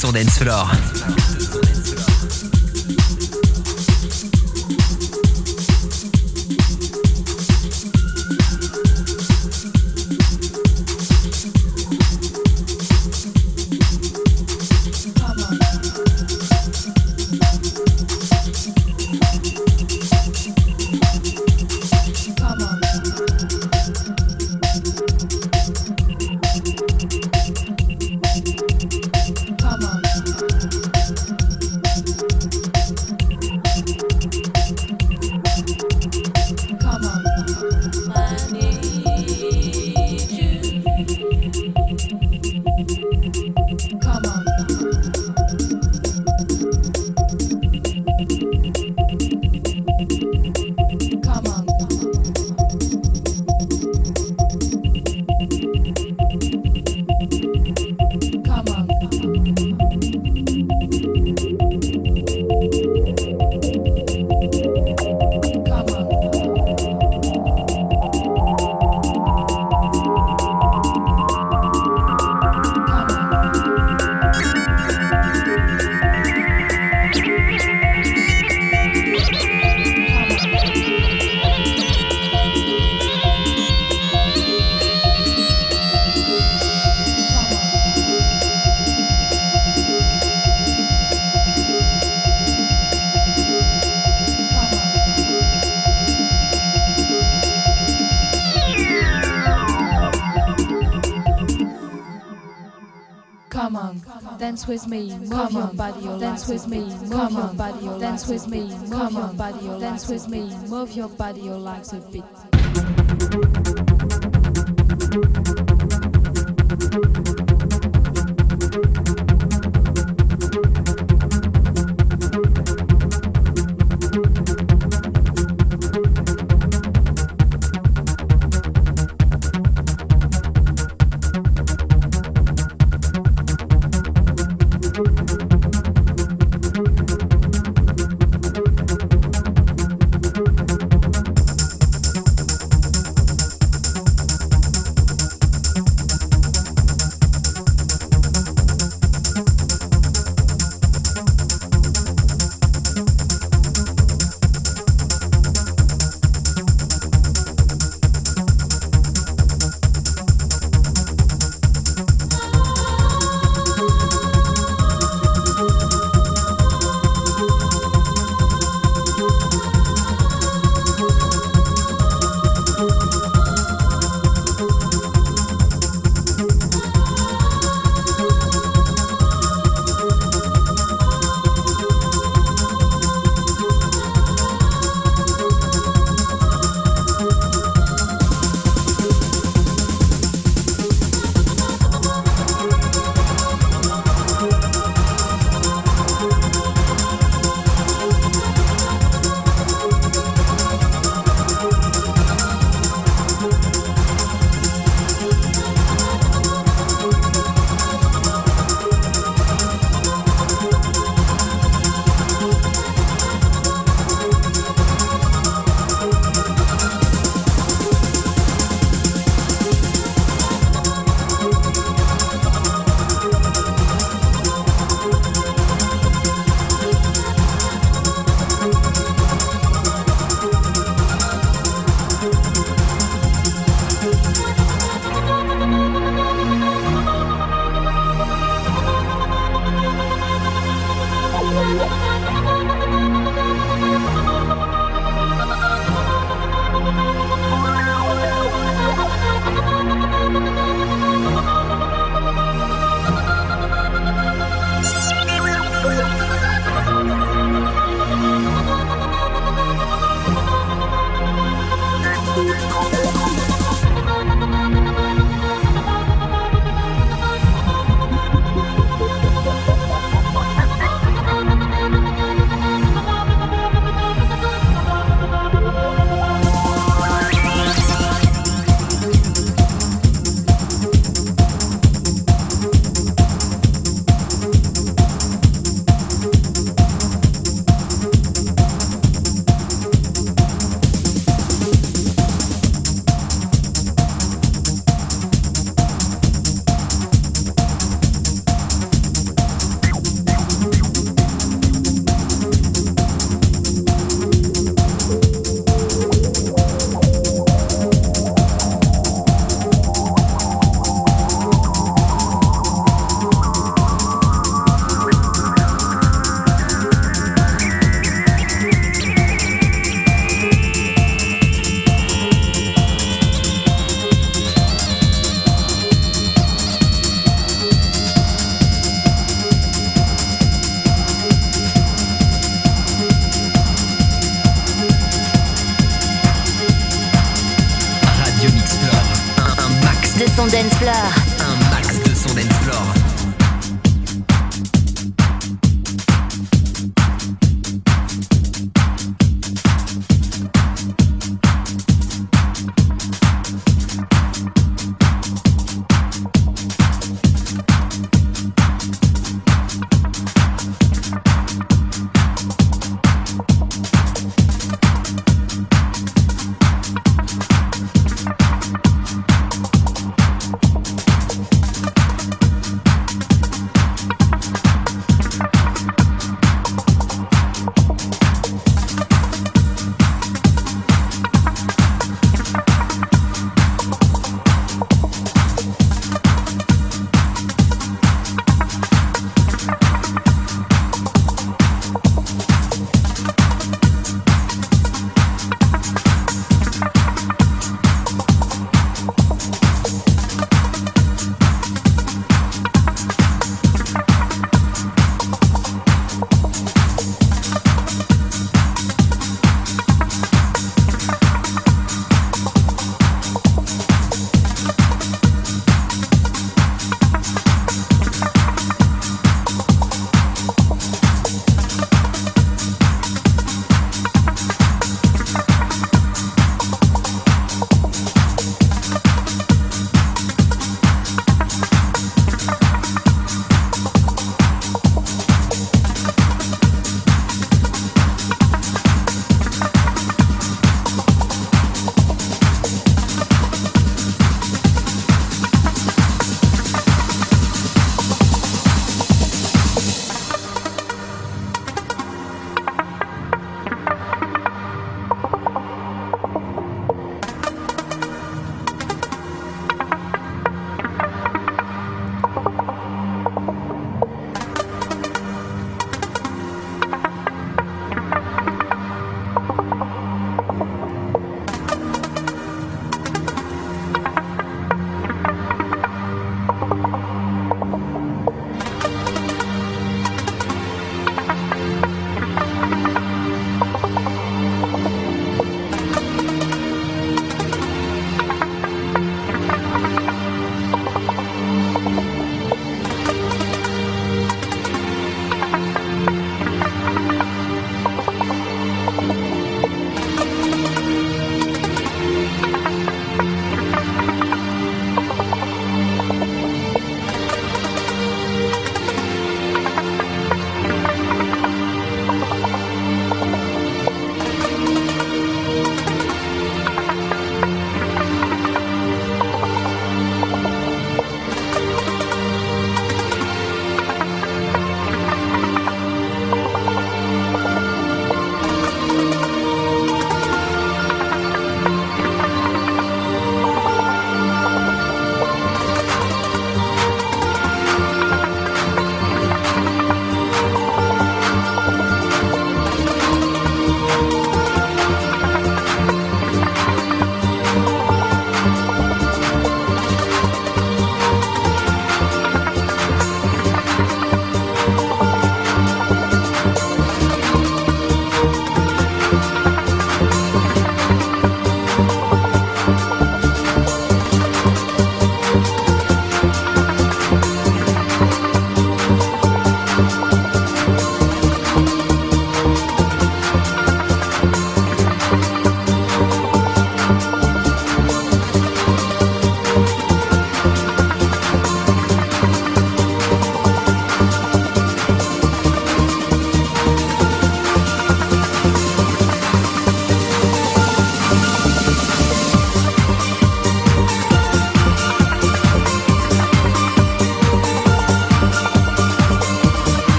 sur Dance Floor. With me, move your body, dance with me, move your body, dance with me, move your body, dance with me, move your body, your legs a bit.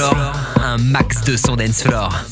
Un max de son dance floor.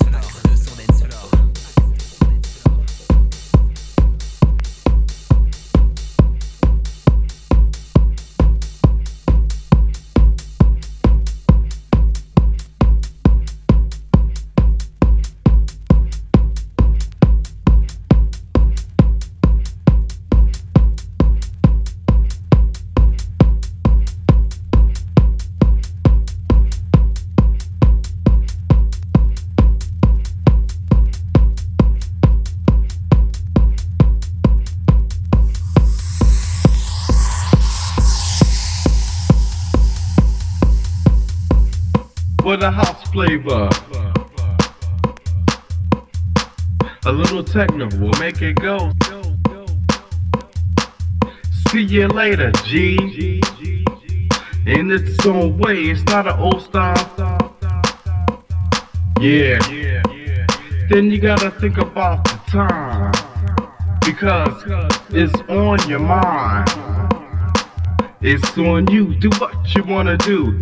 You gotta think about the time. Because it's on your mind. It's on you. Do what you wanna do.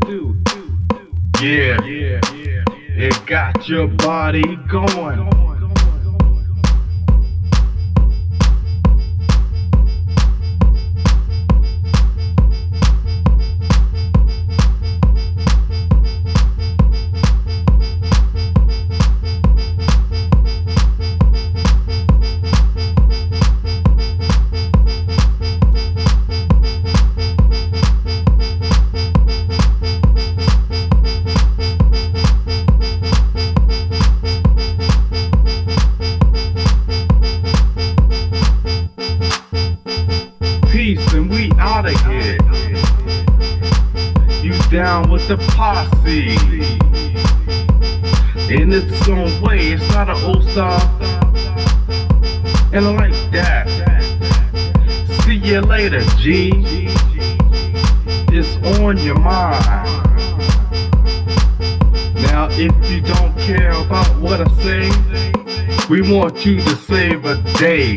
Yeah, it got your body going. In its own way, it's not an old style. And I like that. See you later, G. It's on your mind. Now, if you don't care about what I say, we want you to save a day.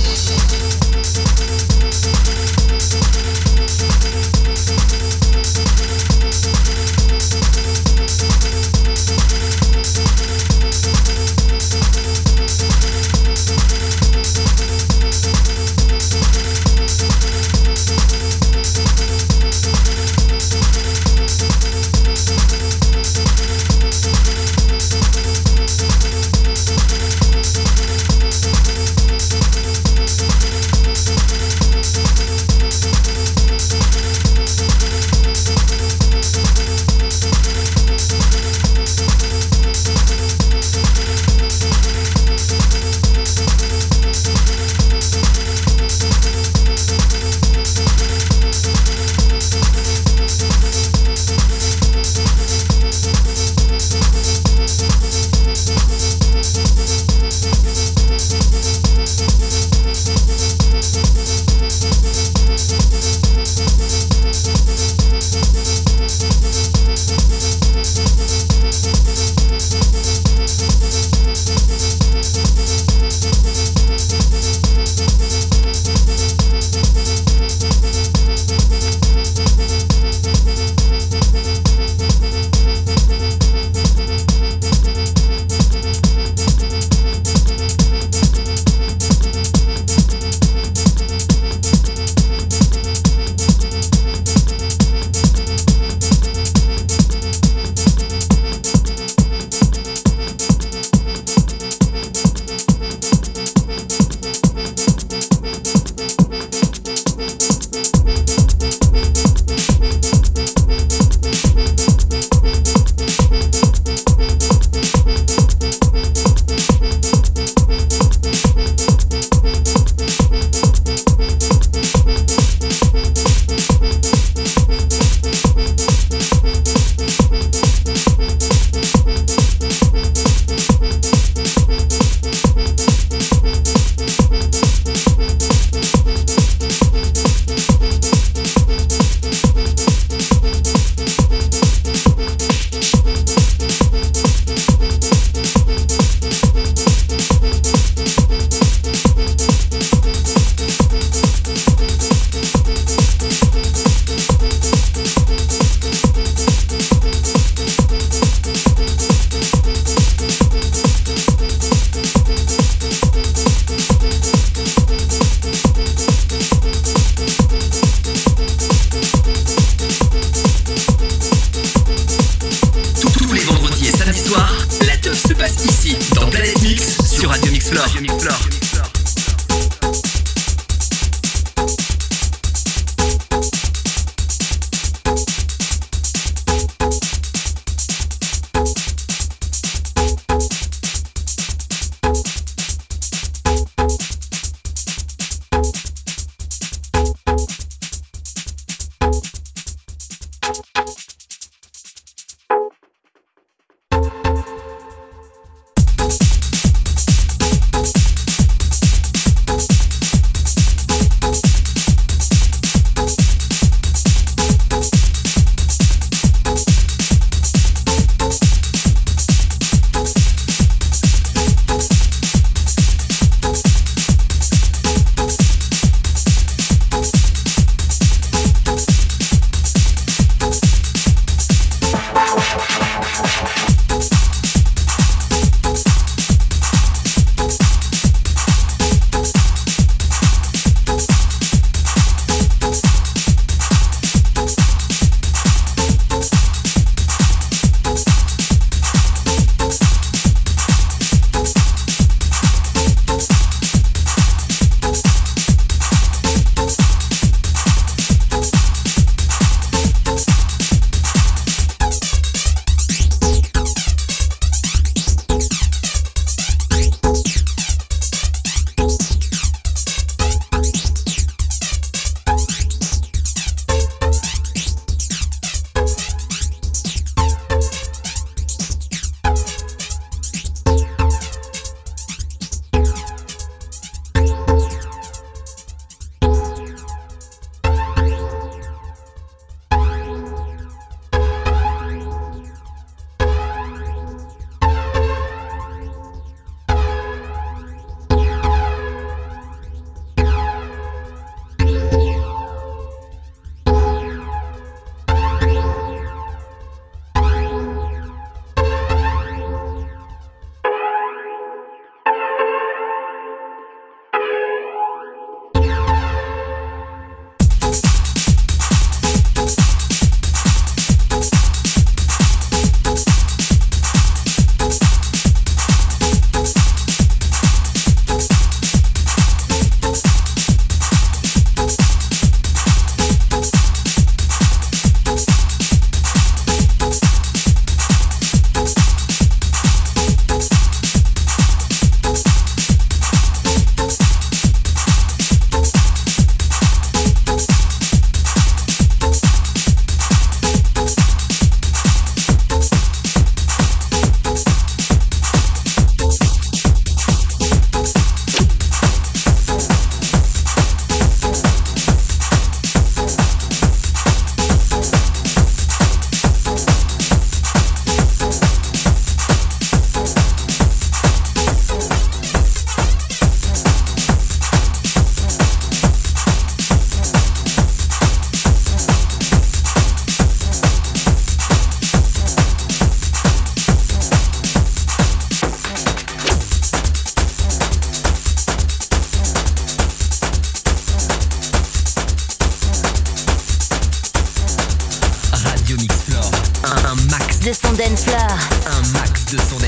Un max de son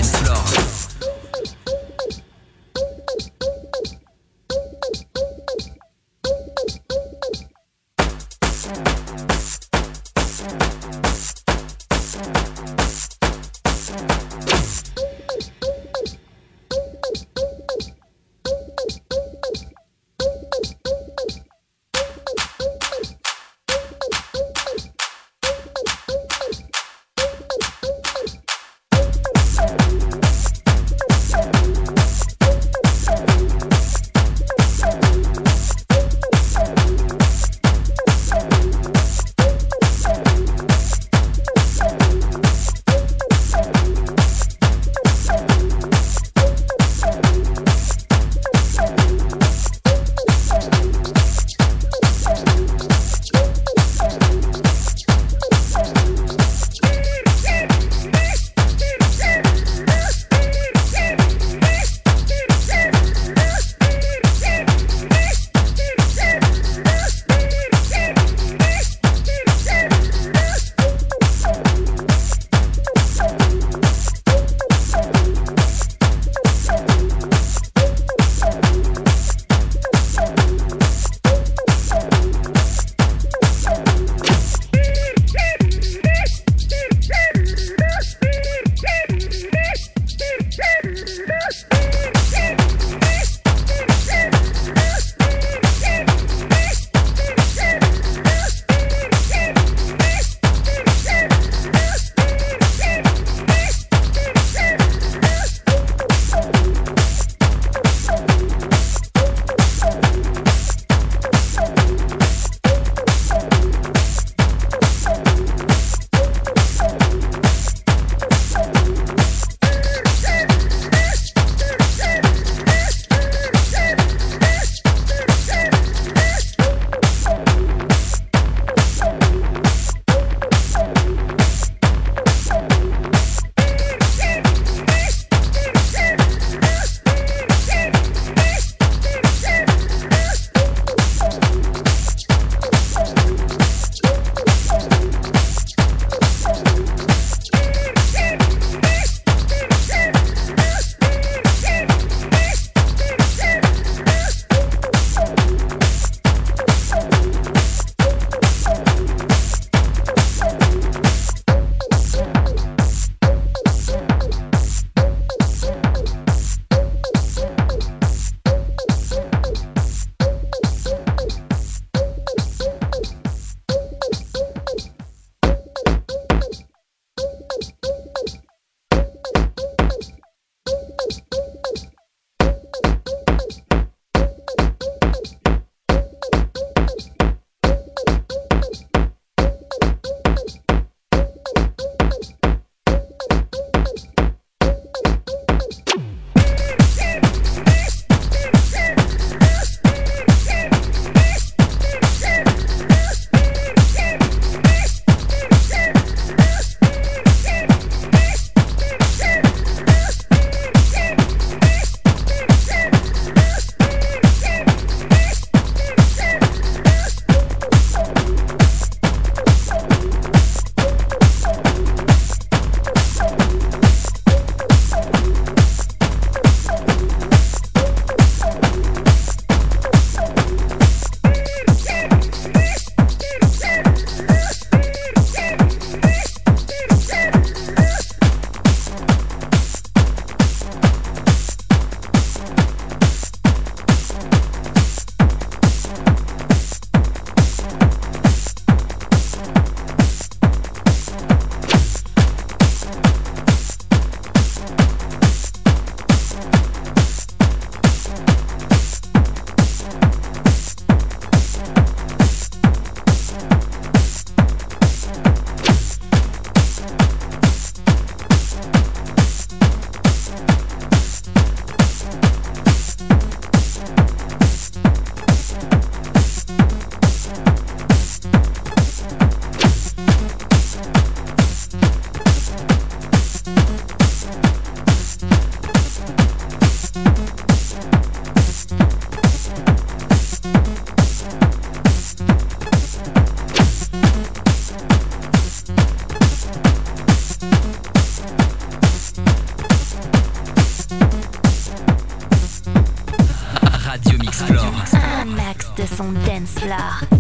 dance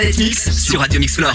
Planète Mix, sur Radio Mix Floor.